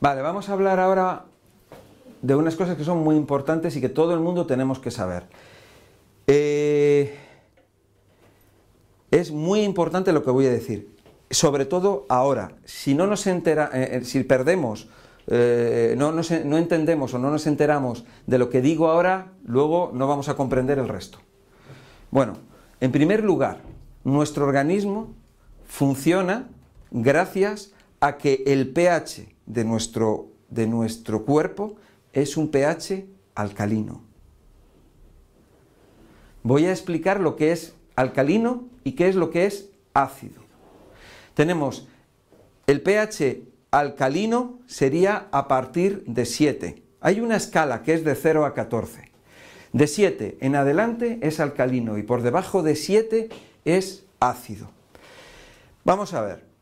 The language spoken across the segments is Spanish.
Vale, vamos a hablar ahora de unas cosas que son muy importantes y que todo el mundo tenemos que saber. Eh, es muy importante lo que voy a decir, sobre todo ahora. Si no nos entera, eh, eh, si perdemos, no, no entendemos o no nos enteramos de lo que digo ahora, luego no vamos a comprender el resto. Bueno, en primer lugar, nuestro organismo funciona gracias a que el pH de nuestro, de nuestro cuerpo es un pH alcalino. Voy a explicar lo que es alcalino y qué es lo que es ácido. Tenemos el pH alcalino sería a partir de 7. Hay una escala que es de 0 a 14. De 7 en adelante es alcalino y por debajo de 7 es ácido. Vamos a ver.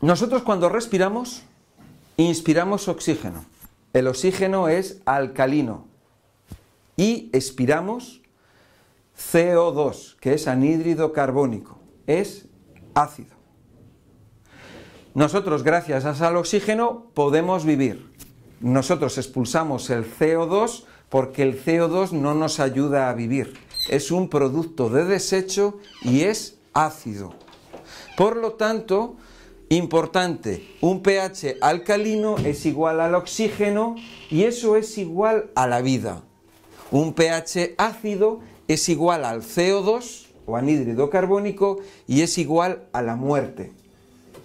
Nosotros cuando respiramos, inspiramos oxígeno. El oxígeno es alcalino. Y expiramos CO2, que es anhídrido carbónico. Es ácido. Nosotros, gracias al oxígeno, podemos vivir. Nosotros expulsamos el CO2 porque el CO2 no nos ayuda a vivir. Es un producto de desecho y es ácido. Por lo tanto, Importante, un pH alcalino es igual al oxígeno y eso es igual a la vida. Un pH ácido es igual al CO2 o anhídrido carbónico y es igual a la muerte.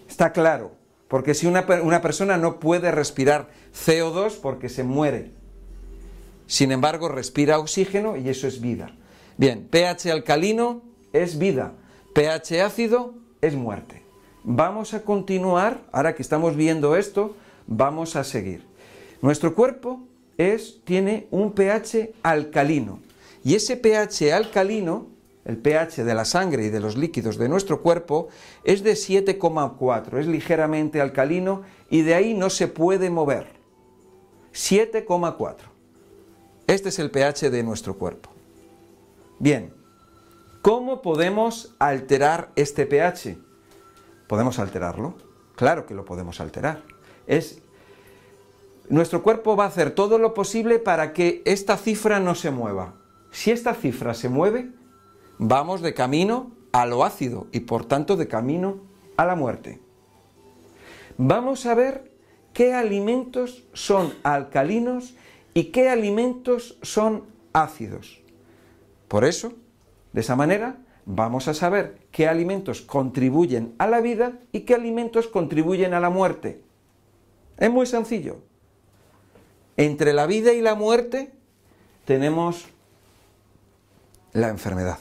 Está claro, porque si una, una persona no puede respirar CO2 porque se muere. Sin embargo, respira oxígeno y eso es vida. Bien, pH alcalino es vida, pH ácido es muerte. Vamos a continuar, ahora que estamos viendo esto, vamos a seguir. Nuestro cuerpo es, tiene un pH alcalino y ese pH alcalino, el pH de la sangre y de los líquidos de nuestro cuerpo, es de 7,4, es ligeramente alcalino y de ahí no se puede mover. 7,4. Este es el pH de nuestro cuerpo. Bien, ¿cómo podemos alterar este pH? ¿Podemos alterarlo? Claro que lo podemos alterar. Es nuestro cuerpo va a hacer todo lo posible para que esta cifra no se mueva. Si esta cifra se mueve, vamos de camino a lo ácido y por tanto de camino a la muerte. Vamos a ver qué alimentos son alcalinos y qué alimentos son ácidos. Por eso, de esa manera, vamos a saber qué alimentos contribuyen a la vida y qué alimentos contribuyen a la muerte. Es muy sencillo. Entre la vida y la muerte tenemos la enfermedad.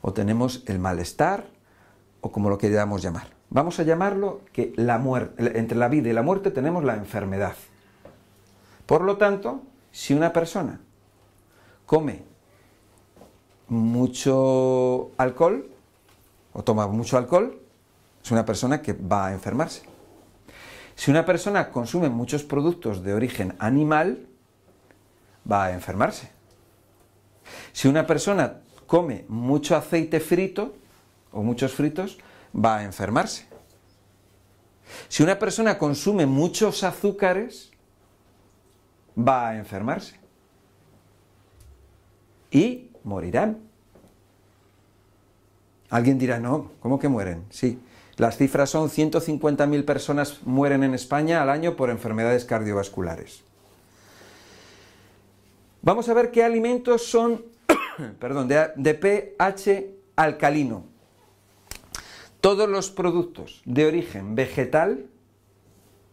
O tenemos el malestar, o como lo queramos llamar. Vamos a llamarlo que la muerte, entre la vida y la muerte tenemos la enfermedad. Por lo tanto, si una persona come mucho alcohol o toma mucho alcohol, es una persona que va a enfermarse. Si una persona consume muchos productos de origen animal, va a enfermarse. Si una persona come mucho aceite frito o muchos fritos, va a enfermarse. Si una persona consume muchos azúcares, va a enfermarse. Y morirán. Alguien dirá, no, ¿cómo que mueren? Sí, las cifras son 150.000 personas mueren en España al año por enfermedades cardiovasculares. Vamos a ver qué alimentos son, perdón, de, de pH alcalino. Todos los productos de origen vegetal,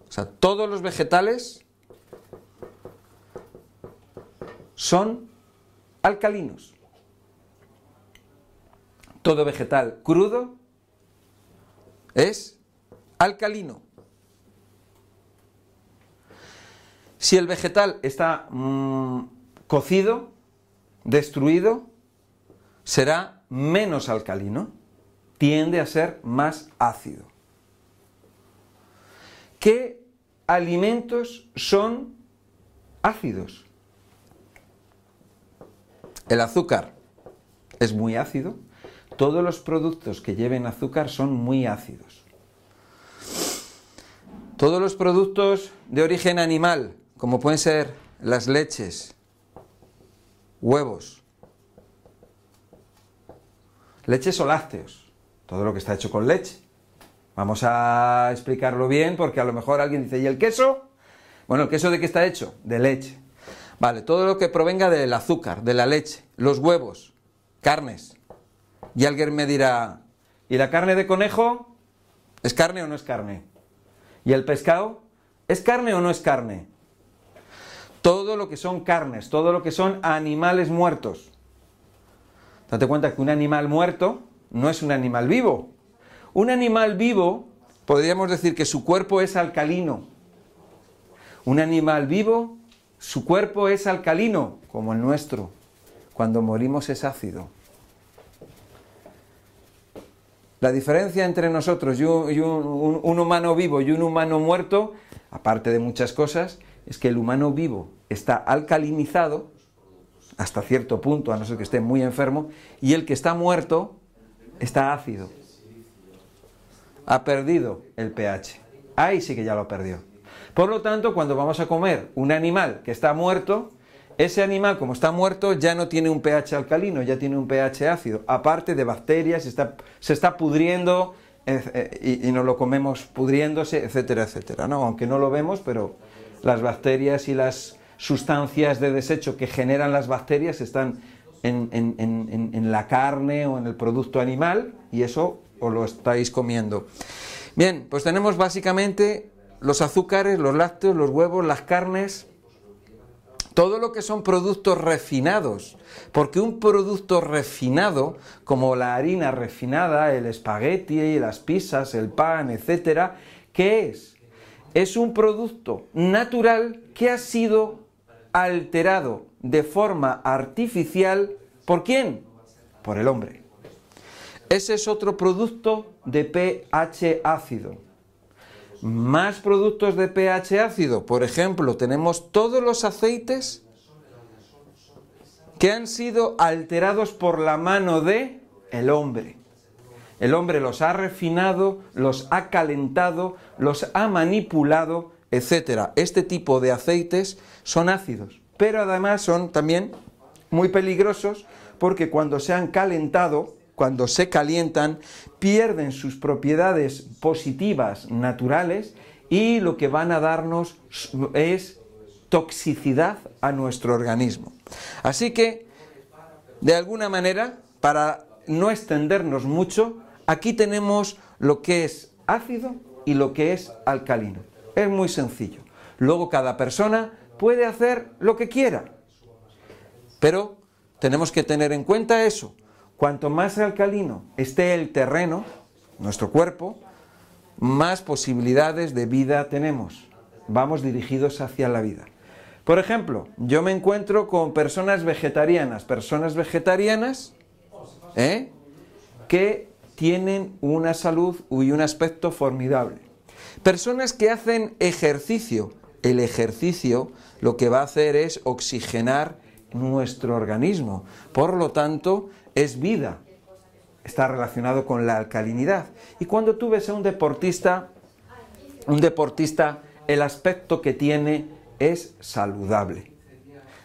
o sea, todos los vegetales son alcalinos todo vegetal crudo es alcalino. Si el vegetal está mm, cocido, destruido, será menos alcalino, tiende a ser más ácido. ¿Qué alimentos son ácidos? El azúcar es muy ácido, todos los productos que lleven azúcar son muy ácidos. Todos los productos de origen animal, como pueden ser las leches, huevos, leches o lácteos, todo lo que está hecho con leche. Vamos a explicarlo bien porque a lo mejor alguien dice, ¿y el queso? Bueno, ¿el queso de qué está hecho? De leche. Vale, todo lo que provenga del azúcar, de la leche, los huevos, carnes. Y alguien me dirá, ¿y la carne de conejo? ¿Es carne o no es carne? ¿Y el pescado? ¿Es carne o no es carne? Todo lo que son carnes, todo lo que son animales muertos. Date cuenta que un animal muerto no es un animal vivo. Un animal vivo, podríamos decir que su cuerpo es alcalino. Un animal vivo, su cuerpo es alcalino, como el nuestro. Cuando morimos es ácido. La diferencia entre nosotros y, un, humano vivo y un humano muerto, aparte de muchas cosas, es que el humano vivo está alcalinizado hasta cierto punto, a no ser que esté muy enfermo, y el que está muerto está ácido. Ha perdido el pH. Ahí sí que ya lo perdió. Por lo tanto, cuando vamos a comer un animal que está muerto, ese animal, como está muerto, ya no tiene un pH alcalino, ya tiene un pH ácido. Aparte de bacterias, está, se está pudriendo eh, y, nos lo comemos pudriéndose, etcétera, etcétera. ¿no? Aunque no lo vemos, pero las bacterias y las sustancias de desecho que generan las bacterias están en, la carne o en el producto animal y eso os lo estáis comiendo. Bien, pues tenemos básicamente los azúcares, los lácteos, los huevos, las carnes, todo lo que son productos refinados, porque un producto refinado, como la harina refinada, el espagueti, las pizzas, el pan, etcétera, ¿qué es? Es un producto natural que ha sido alterado de forma artificial, ¿por quién? Por el hombre. Ese es otro producto de pH ácido. Más productos de pH ácido, por ejemplo, tenemos todos los aceites que han sido alterados por la mano de el hombre. El hombre los ha refinado, los ha calentado, los ha manipulado, etc. Este tipo de aceites son ácidos pero además son también muy peligrosos porque cuando se han calentado, cuando se calientan, pierden sus propiedades positivas naturales y lo que van a darnos es toxicidad a nuestro organismo. Así que, de alguna manera, para no extendernos mucho, aquí tenemos lo que es ácido y lo que es alcalino. Es muy sencillo. Luego cada persona puede hacer lo que quiera. Pero tenemos que tener en cuenta eso. Cuanto más alcalino esté el terreno, nuestro cuerpo, más posibilidades de vida tenemos. Vamos dirigidos hacia la vida. Por ejemplo, yo me encuentro con personas vegetarianas, personas vegetarianas ¿eh? que tienen una salud y un aspecto formidable. Personas que hacen ejercicio. El ejercicio lo que va a hacer es oxigenar nuestro organismo. Por lo tanto, es vida. Está relacionado con la alcalinidad. Y cuando tú ves a un deportista, un deportista, el aspecto que tiene es saludable.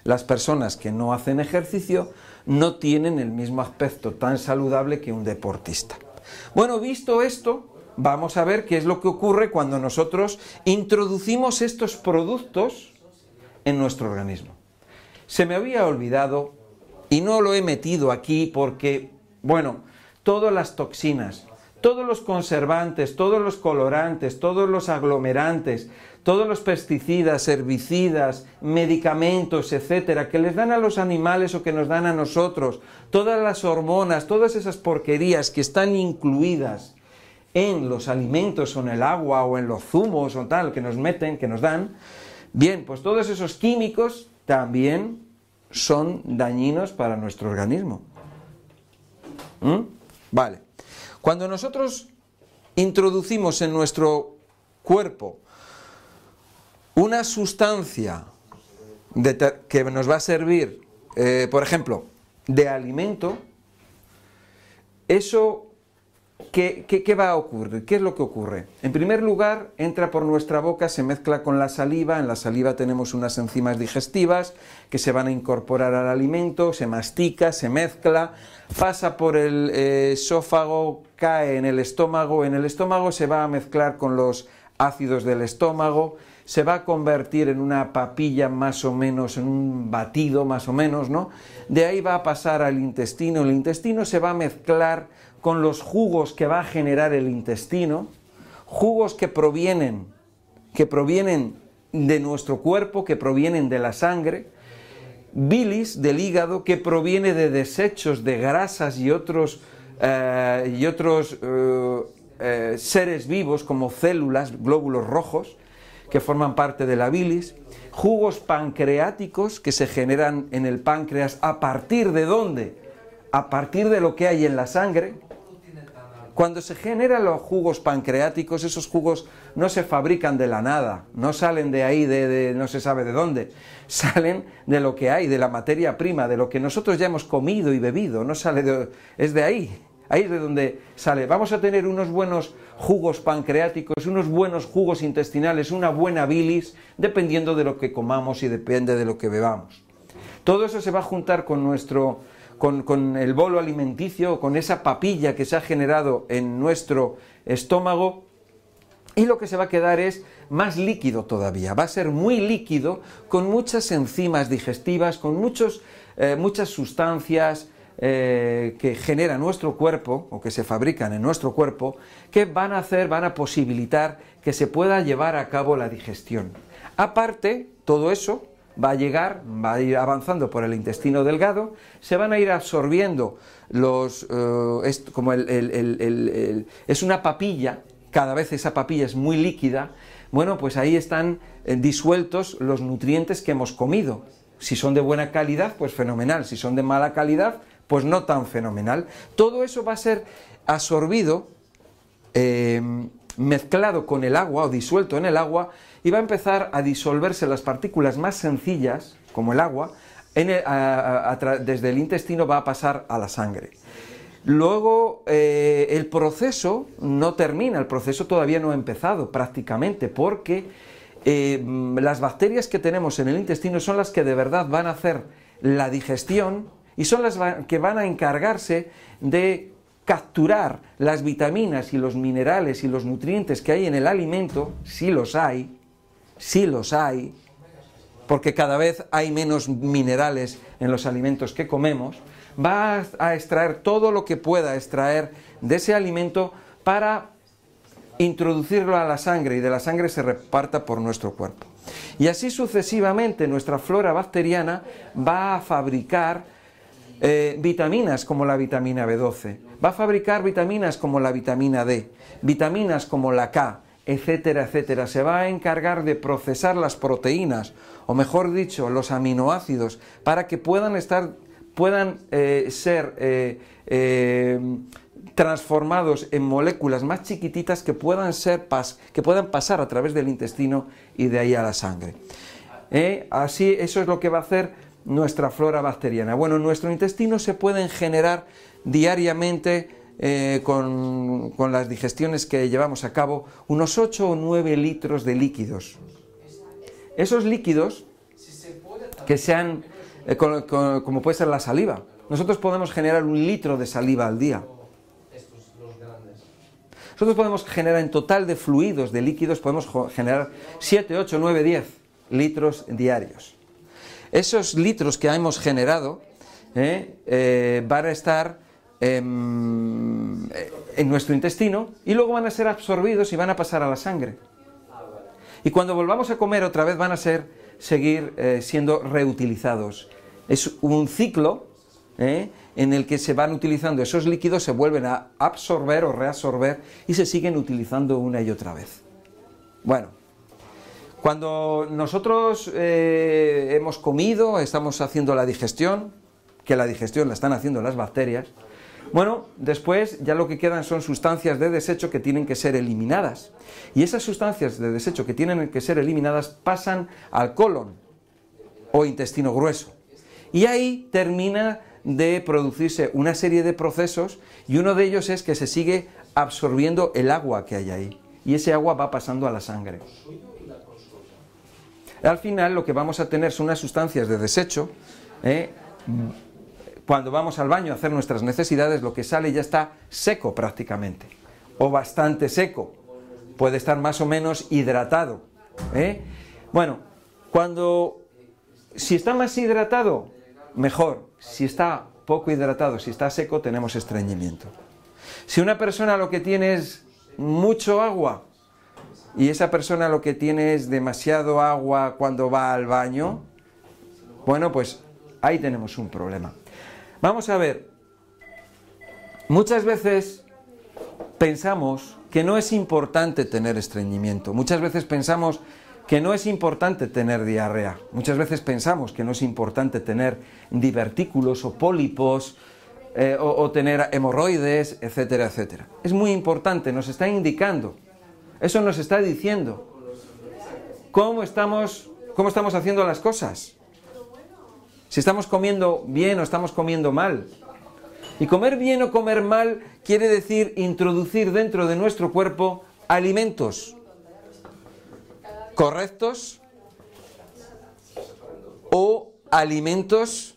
Las personas que no hacen ejercicio no tienen el mismo aspecto tan saludable que un deportista. Bueno, visto esto, vamos a ver qué es lo que ocurre cuando nosotros introducimos estos productos en nuestro organismo. Se me había olvidado y no lo he metido aquí porque, bueno, todas las toxinas, todos los conservantes, todos los colorantes, todos los aglomerantes, todos los pesticidas, herbicidas, medicamentos, etcétera, que les dan a los animales o que nos dan a nosotros, todas las hormonas, todas esas porquerías que están incluidas en los alimentos o en el agua o en los zumos o tal que nos meten, que nos dan, Bien, pues todos esos químicos también son dañinos para nuestro organismo. ¿Mm? Vale. Cuando nosotros introducimos en nuestro cuerpo una sustancia que nos va a servir, eh, por ejemplo, de alimento, eso ¿qué, qué, va a ocurrir? ¿Qué es lo que ocurre? En primer lugar, entra por nuestra boca, se mezcla con la saliva, en la saliva tenemos unas enzimas digestivas que se van a incorporar al alimento, se mastica, se mezcla, pasa por el eh, esófago, cae en el estómago, en el estómago se va a mezclar con los ácidos del estómago, se va a convertir en una papilla más o menos, en un batido más o menos, ¿no? De ahí va a pasar al intestino, el intestino se va a mezclar con los jugos que va a generar el intestino, jugos que provienen, que provienen de nuestro cuerpo, que provienen de la sangre, bilis del hígado que proviene de desechos de grasas y otros, eh, y otros eh, eh, seres vivos como células, glóbulos rojos, que forman parte de la bilis, jugos pancreáticos que se generan en el páncreas a partir de dónde? A partir de lo que hay en la sangre. Cuando se generan los jugos pancreáticos, esos jugos no se fabrican de la nada, no salen de ahí, de, no se sabe de dónde, salen de lo que hay, de la materia prima, de lo que nosotros ya hemos comido y bebido, no sale de, es de ahí, ahí es de donde sale. Vamos a tener unos buenos jugos pancreáticos, unos buenos jugos intestinales, una buena bilis, dependiendo de lo que comamos y depende de lo que bebamos. Todo eso se va a juntar con nuestro, con, el bolo alimenticio, con esa papilla que se ha generado en nuestro estómago, y lo que se va a quedar es más líquido todavía, va a ser muy líquido, con muchas enzimas digestivas, con muchos, eh, muchas sustancias, eh, que genera nuestro cuerpo o que se fabrican en nuestro cuerpo que van a hacer, van a posibilitar que se pueda llevar a cabo la digestión. Aparte, todo eso va a llegar, va a ir avanzando por el intestino delgado, se van a ir absorbiendo los, eh, como es una papilla, cada vez esa papilla es muy líquida, bueno, pues ahí están eh, disueltos los nutrientes que hemos comido. Si son de buena calidad, pues fenomenal. Si son de mala calidad, pues no tan fenomenal. Todo eso va a ser absorbido, eh, mezclado con el agua o disuelto en el agua y va a empezar a disolverse las partículas más sencillas, como el agua, desde el intestino va a pasar a la sangre. Luego eh, el proceso no termina, el proceso todavía no ha empezado prácticamente, porque eh, las bacterias que tenemos en el intestino son las que de verdad van a hacer la digestión y son las que van a encargarse de capturar las vitaminas y los minerales y los nutrientes que hay en el alimento, si los hay, si los hay, porque cada vez hay menos minerales en los alimentos que comemos, va a extraer todo lo que pueda extraer de ese alimento para introducirlo a la sangre y de la sangre se reparta por nuestro cuerpo. Y así sucesivamente nuestra flora bacteriana va a fabricar eh, vitaminas como la vitamina B12, va a fabricar vitaminas como la vitamina D, vitaminas como la K, etcétera, etcétera. Se va a encargar de procesar las proteínas, o mejor dicho, los aminoácidos, para que puedan estar, puedan eh, ser eh, transformados en moléculas más chiquititas que puedan ser que puedan pasar a través del intestino y de ahí a la sangre. Así, eso es lo que va a hacer nuestra flora bacteriana. Bueno, en nuestro intestino se pueden generar diariamente eh, con, las digestiones que llevamos a cabo unos 8 o 9 litros de líquidos. Esos líquidos que sean, eh, como puede ser la saliva, nosotros podemos generar un litro de saliva al día. Nosotros podemos generar en total de fluidos, de líquidos, podemos generar 7, 8, 9, 10 litros diarios. Esos litros que hemos generado eh, van a estar em, en nuestro intestino y luego van a ser absorbidos y van a pasar a la sangre. Y cuando volvamos a comer otra vez van a ser, seguir eh, siendo reutilizados. Es un ciclo en el que se van utilizando esos líquidos, se vuelven a absorber o reabsorber y se siguen utilizando una y otra vez. Bueno, cuando nosotros eh, hemos comido, estamos haciendo la digestión, que la digestión la están haciendo las bacterias, bueno, después ya lo que quedan son sustancias de desecho que tienen que ser eliminadas. Y esas sustancias de desecho que tienen que ser eliminadas pasan al colon o intestino grueso. Y ahí termina de producirse una serie de procesos y uno de ellos es que se sigue absorbiendo el agua que hay ahí. Y ese agua va pasando a la sangre. Al final lo que vamos a tener son unas sustancias de desecho. ¿eh? Cuando vamos al baño a hacer nuestras necesidades, lo que sale ya está seco prácticamente. O bastante seco. Puede estar más o menos hidratado. ¿eh? Bueno, cuando... Si está más hidratado, mejor. Si está poco hidratado, si está seco, tenemos estreñimiento. Si una persona lo que tiene es mucho agua y esa persona lo que tiene es demasiado agua cuando va al baño, bueno, pues ahí tenemos un problema. Vamos a ver, muchas veces pensamos que no es importante tener estreñimiento, muchas veces pensamos que no es importante tener diarrea. Muchas veces pensamos que no es importante tener divertículos o pólipos eh, o, tener hemorroides, etcétera, etcétera. Es muy importante, nos está indicando, eso nos está diciendo cómo estamos, cómo estamos haciendo las cosas. Si estamos comiendo bien o estamos comiendo mal. Y comer bien o comer mal quiere decir introducir dentro de nuestro cuerpo alimentos correctos o alimentos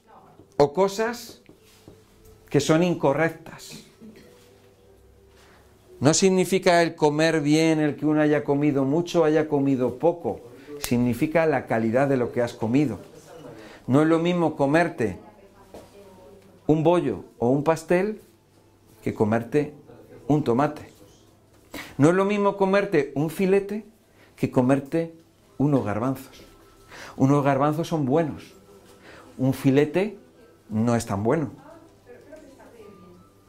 o cosas que son incorrectas. No significa el comer bien, el que uno haya comido mucho o haya comido poco. Significa la calidad de lo que has comido. No es lo mismo comerte un bollo o un pastel que comerte un tomate. No es lo mismo comerte un filete que comerte unos garbanzos. Unos garbanzos son buenos. Un filete no es tan bueno.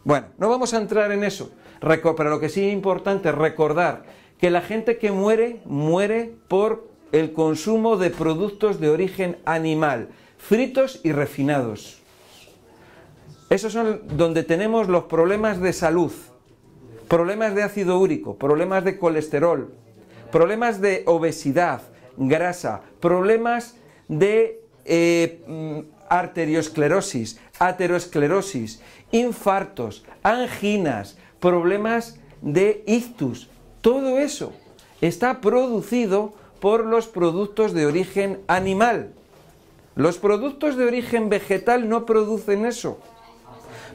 Bueno, no vamos a entrar en eso, pero lo que sí es importante es recordar que la gente que muere, muere por el consumo de productos de origen animal, fritos y refinados. Esos son donde tenemos los problemas de salud, problemas de ácido úrico, problemas de colesterol, problemas de obesidad, grasa, problemas de eh, mm, arteriosclerosis, aterosclerosis, infartos, anginas, problemas de ictus. Todo eso está producido por los productos de origen animal. Los productos de origen vegetal no producen eso.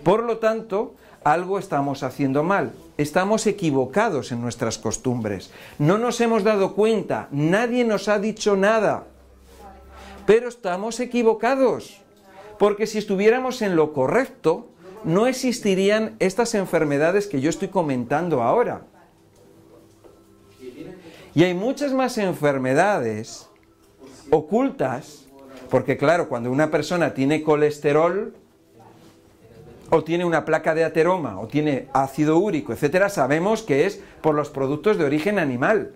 Por lo tanto, algo estamos haciendo mal. Estamos equivocados en nuestras costumbres. No nos hemos dado cuenta. Nadie nos ha dicho nada. Pero estamos equivocados. Porque si estuviéramos en lo correcto, no existirían estas enfermedades que yo estoy comentando ahora. Y hay muchas más enfermedades ocultas, porque claro, cuando una persona tiene colesterol, o tiene una placa de ateroma, o tiene ácido úrico, etcétera, sabemos que es por los productos de origen animal.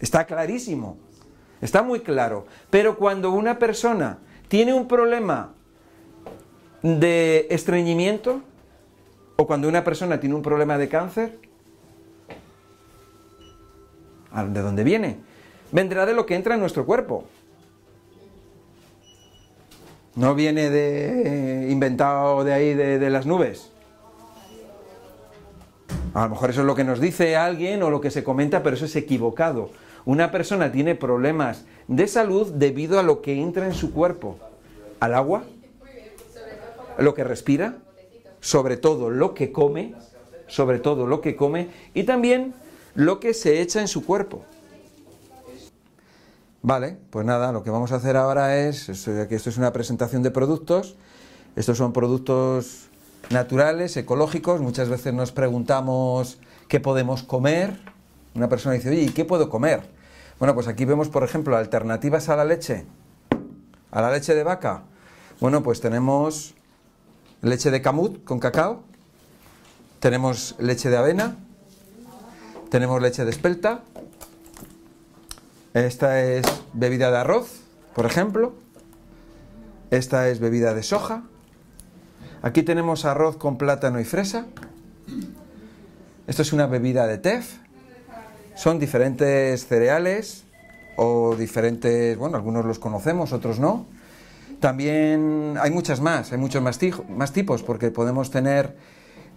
Está clarísimo. Está muy claro. Pero cuando una persona tiene un problema de estreñimiento, o cuando una persona tiene un problema de cáncer, ¿de dónde viene? Vendrá de lo que entra en nuestro cuerpo. No viene de inventado de ahí de, las nubes. A lo mejor eso es lo que nos dice alguien o lo que se comenta, pero eso es equivocado. Una persona tiene problemas de salud debido a lo que entra en su cuerpo. Al agua, lo que respira, sobre todo lo que come, sobre todo lo que come, y también lo que se echa en su cuerpo. Vale, pues nada, lo que vamos a hacer ahora es, que esto es una presentación de productos, estos son productos naturales, ecológicos, muchas veces nos preguntamos qué podemos comer, una persona dice, oye, ¿y qué puedo comer? Bueno, pues aquí vemos, por ejemplo, alternativas a la leche, a la leche de vaca. Bueno, pues tenemos leche de camut con cacao, tenemos leche de avena, tenemos leche de espelta, esta es bebida de arroz, por ejemplo. Esta es bebida de soja. Aquí tenemos arroz con plátano y fresa. Esto es una bebida de tef. Son diferentes cereales o diferentes, bueno, algunos los conocemos, otros no. También hay muchas más, hay muchos más, más tipos, porque podemos tener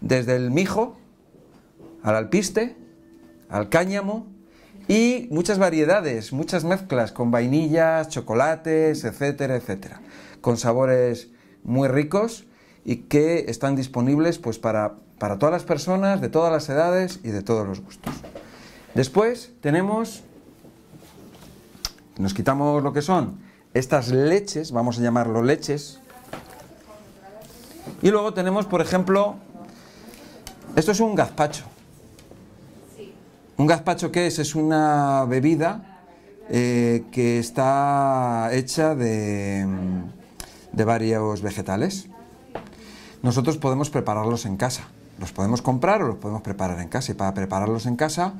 desde el mijo, al alpiste, al cáñamo y muchas variedades, muchas mezclas con vainillas, chocolates, etcétera, etcétera, con sabores muy ricos y que están disponibles pues para, para todas las personas, de todas las edades y de todos los gustos. Después tenemos, nos quitamos lo que son estas leches, vamos a llamarlo leches, y luego tenemos, por ejemplo, esto es un gazpacho. ¿Un gazpacho qué es? Es una bebida eh, que está hecha de, de varios vegetales. Nosotros podemos prepararlos en casa. Los podemos comprar o los podemos preparar en casa. Y para prepararlos en casa,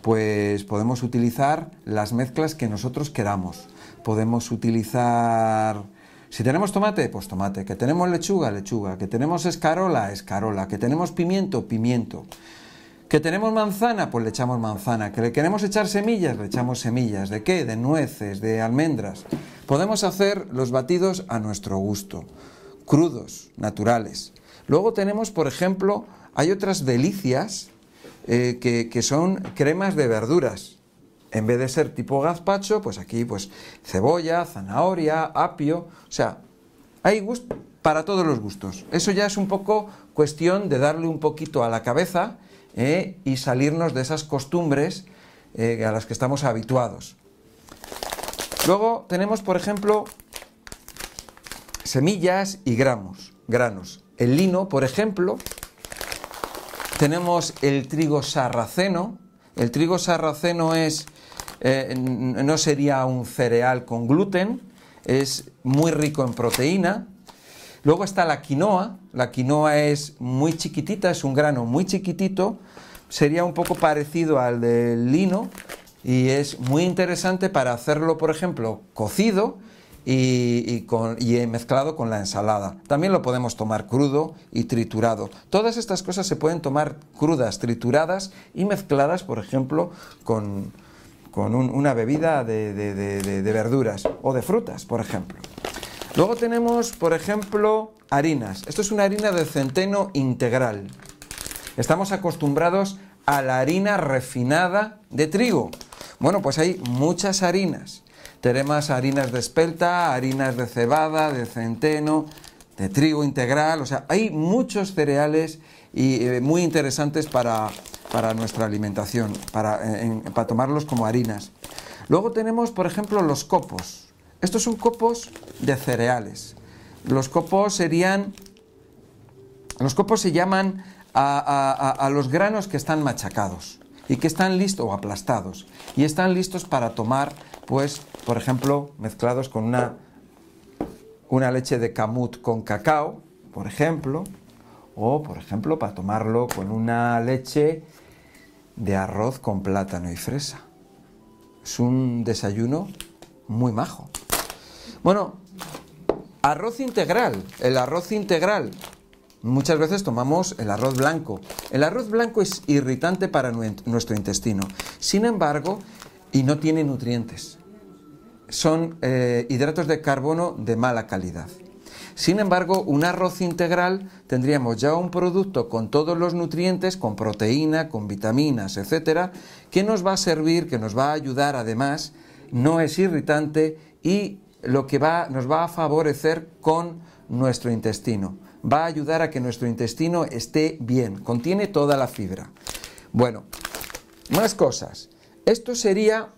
pues podemos utilizar las mezclas que nosotros queramos. Podemos utilizar si tenemos tomate, pues tomate. Que tenemos lechuga, lechuga. Que tenemos escarola, escarola. Que tenemos pimiento, pimiento. Que tenemos manzana, pues le echamos manzana. Que le queremos echar semillas, le echamos semillas. ¿De qué? De nueces, de almendras. Podemos hacer los batidos a nuestro gusto. Crudos, naturales. Luego tenemos, por ejemplo, hay otras delicias eh, que, que son cremas de verduras en vez de ser tipo gazpacho, pues aquí pues cebolla, zanahoria, apio, o sea, hay gusto para todos los gustos. Eso ya es un poco cuestión de darle un poquito a la cabeza eh, y salirnos de esas costumbres eh, a las que estamos habituados. Luego tenemos, por ejemplo, semillas y granos. El lino, por ejemplo, tenemos el trigo sarraceno. El trigo sarraceno es eh, no sería un cereal con gluten, es muy rico en proteína. Luego está la quinoa, la quinoa es muy chiquitita, es un grano muy chiquitito, sería un poco parecido al del lino y es muy interesante para hacerlo, por ejemplo, cocido y, y, mezclado con la ensalada. También lo podemos tomar crudo y triturado. Todas estas cosas se pueden tomar crudas, trituradas y mezcladas, por ejemplo, con, con una bebida de, verduras o de frutas, por ejemplo. Luego tenemos, por ejemplo, harinas. Esto es una harina de centeno integral. Estamos acostumbrados a la harina refinada de trigo. Bueno, pues hay muchas harinas. Tenemos harinas de espelta, harinas de cebada, de centeno, de trigo integral. O sea, hay muchos cereales y eh, muy interesantes para, para nuestra alimentación, para, para tomarlos como harinas. Luego tenemos, por ejemplo, los copos. Estos son copos de cereales. Los copos serían, los copos se llaman a, los granos que están machacados y que están listos o aplastados y están listos para tomar, pues, por ejemplo, mezclados con una, una leche de camut con cacao, por ejemplo, o, por ejemplo, para tomarlo con una leche de arroz con plátano y fresa. Es un desayuno muy majo. Bueno, arroz integral. El arroz integral. Muchas veces tomamos el arroz blanco. El arroz blanco es irritante para nuestro intestino. Sin embargo, y no tiene nutrientes. Son eh, hidratos de carbono de mala calidad. Sin embargo, un arroz integral tendríamos ya un producto con todos los nutrientes, con proteína, con vitaminas, etcétera, que nos va a servir, que nos va a ayudar además, no es irritante y lo que va, nos va a favorecer con nuestro intestino. Va a ayudar a que nuestro intestino esté bien, contiene toda la fibra. Bueno, más cosas. Esto sería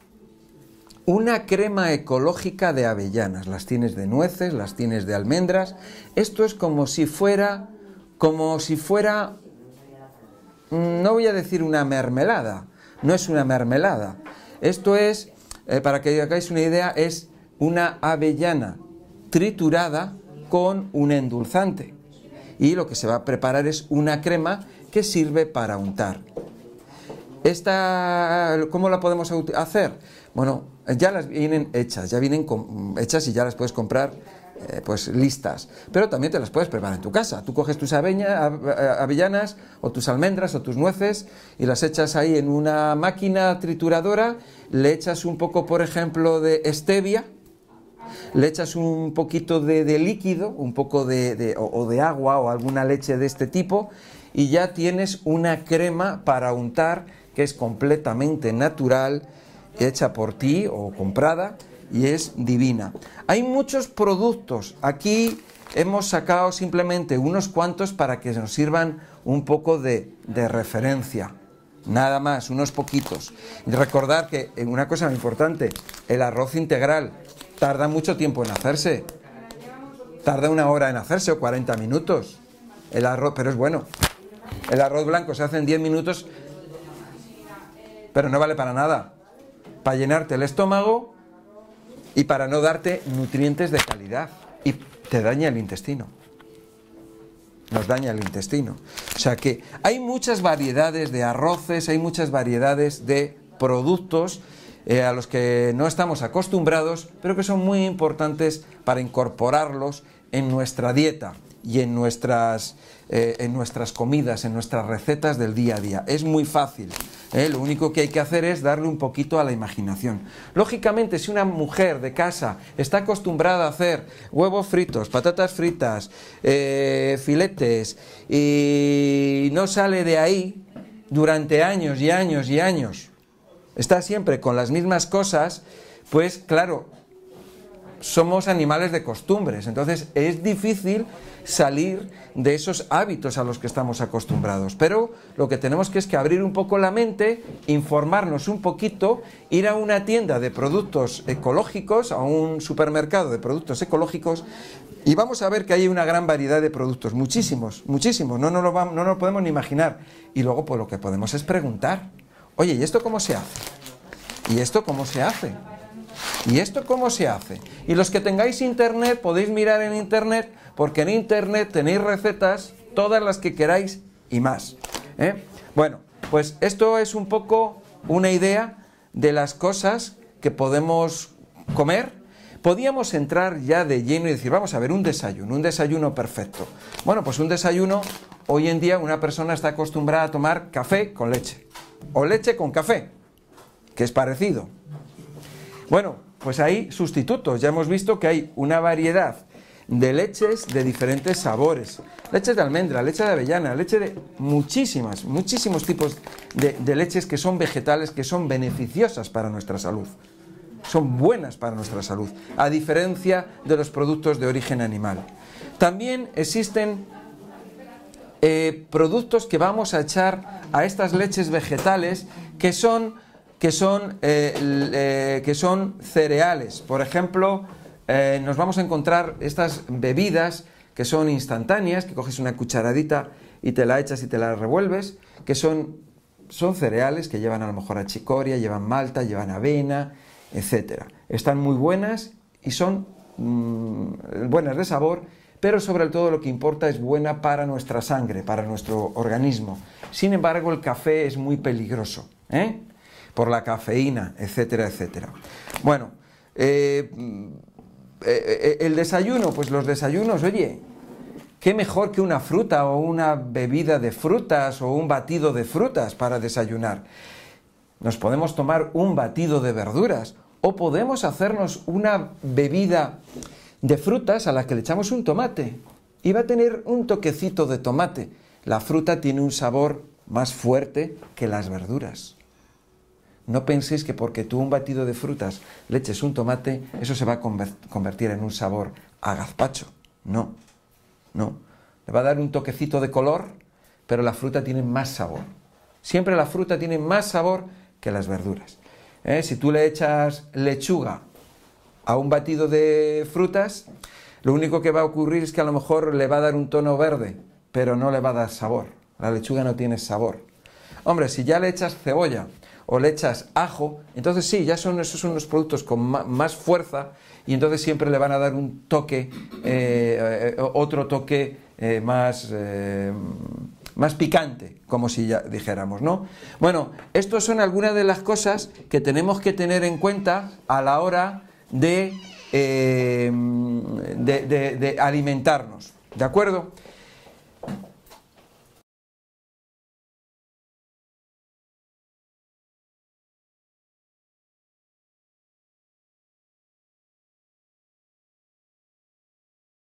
una crema ecológica de avellanas. Las tienes de nueces, las tienes de almendras. Esto es como si fuera, como si fuera, mm, no voy a decir una mermelada, no es una mermelada. Esto es, eh, para que hagáis una idea, es una avellana triturada con un endulzante. Y lo que se va a preparar es una crema que sirve para untar. Esta, ¿Cómo la podemos hacer? Bueno, ya las vienen hechas, ya vienen hechas y ya las puedes comprar eh, pues listas. Pero también te las puedes preparar en tu casa. Tú coges tus avellanas o tus almendras o tus nueces y las echas ahí en una máquina trituradora, le echas un poco, por ejemplo, de stevia, le echas un poquito de, líquido, un poco de, o de agua o alguna leche de este tipo y ya tienes una crema para untar que es completamente natural, hecha por ti o comprada y es divina. Hay muchos productos. Aquí hemos sacado simplemente unos cuantos para que nos sirvan un poco de, referencia. Nada más, unos poquitos. Y recordar que eh, una cosa importante, el arroz integral tarda mucho tiempo en hacerse. Tarda una hora en hacerse o 40 minutos. El arroz, pero es bueno. El arroz blanco se hace en 10 minutos, pero no vale para nada. Para llenarte el estómago y para no darte nutrientes de calidad. Y te daña el intestino. Nos daña el intestino. O sea que hay muchas variedades de arroces, hay muchas variedades de productos eh, a los que no estamos acostumbrados, pero que son muy importantes para incorporarlos en nuestra dieta y en nuestras, eh, en nuestras comidas, en nuestras recetas del día a día. Es muy fácil. ¿eh? Lo único que hay que hacer es darle un poquito a la imaginación. Lógicamente, si una mujer de casa está acostumbrada a hacer huevos fritos, patatas fritas, filetes, y no sale de ahí durante años y años y años, está siempre con las mismas cosas, pues claro, somos animales de costumbres, entonces es difícil salir de esos hábitos a los que estamos acostumbrados. Pero lo que tenemos que es que abrir un poco la mente, informarnos un poquito, ir a una tienda de productos ecológicos, a un supermercado de productos ecológicos, y vamos a ver que hay una gran variedad de productos, muchísimos, muchísimos, no, no, lo, no podemos ni imaginar. Y luego pues lo que podemos es preguntar, oye, ¿y esto cómo se hace? ¿Y esto cómo se hace? ¿Y esto cómo se hace? Y los que tengáis internet podéis mirar en internet porque en internet tenéis recetas, todas las que queráis y más. ¿eh? Bueno, pues esto es un poco una idea de las cosas que podemos comer. Podíamos entrar ya de lleno y decir, vamos a ver, un desayuno, un desayuno perfecto. Bueno, pues un desayuno, hoy en día una persona está acostumbrada a tomar café con leche o leche con café, que es parecido. Bueno, pues hay sustitutos. Ya hemos visto que hay una variedad de leches de diferentes sabores. Leches de almendra, leche de avellana, leche de muchísimas, muchísimos tipos de, leches que son vegetales, que son beneficiosas para nuestra salud. Son buenas para nuestra salud, a diferencia de los productos de origen animal. También existen eh, productos que vamos a echar a estas leches vegetales que son, que son, eh, eh, que son cereales. Por ejemplo, nos vamos a encontrar estas bebidas que son instantáneas, que coges una cucharadita y te la echas y te la revuelves, que son, son cereales que llevan a lo mejor achicoria, llevan malta, llevan avena, etc. Están muy buenas y son mm, buenas de sabor pero sobre todo lo que importa es buena para nuestra sangre, para nuestro organismo. Sin embargo, el café es muy peligroso, ¿eh? por la cafeína, etcétera, etcétera. Bueno, eh, eh, el desayuno, pues los desayunos, oye, ¿qué mejor que una fruta o una bebida de frutas o un batido de frutas para desayunar? Nos podemos tomar un batido de verduras o podemos hacernos una bebida de frutas a las que le echamos un tomate y va a tener un toquecito de tomate. La fruta tiene un sabor más fuerte que las verduras. No penséis que porque tú un batido de frutas le eches un tomate, eso se va a convertir en un sabor a gazpacho. No, no. Le va a dar un toquecito de color, pero la fruta tiene más sabor. Siempre la fruta tiene más sabor que las verduras. ¿Eh? Si tú le echas lechuga a un batido de frutas, lo único que va a ocurrir es que a lo mejor le va a dar un tono verde, pero no le va a dar sabor. La lechuga no tiene sabor. Hombre, si ya le echas cebolla o le echas ajo, entonces sí, ya son esos son unos productos con más fuerza y entonces siempre le van a dar un toque, eh, eh, otro toque eh, más, más picante, como si ya dijéramos, ¿no? Bueno, estas son algunas de las cosas que tenemos que tener en cuenta a la hora eh, de, de, alimentarnos. ¿De acuerdo?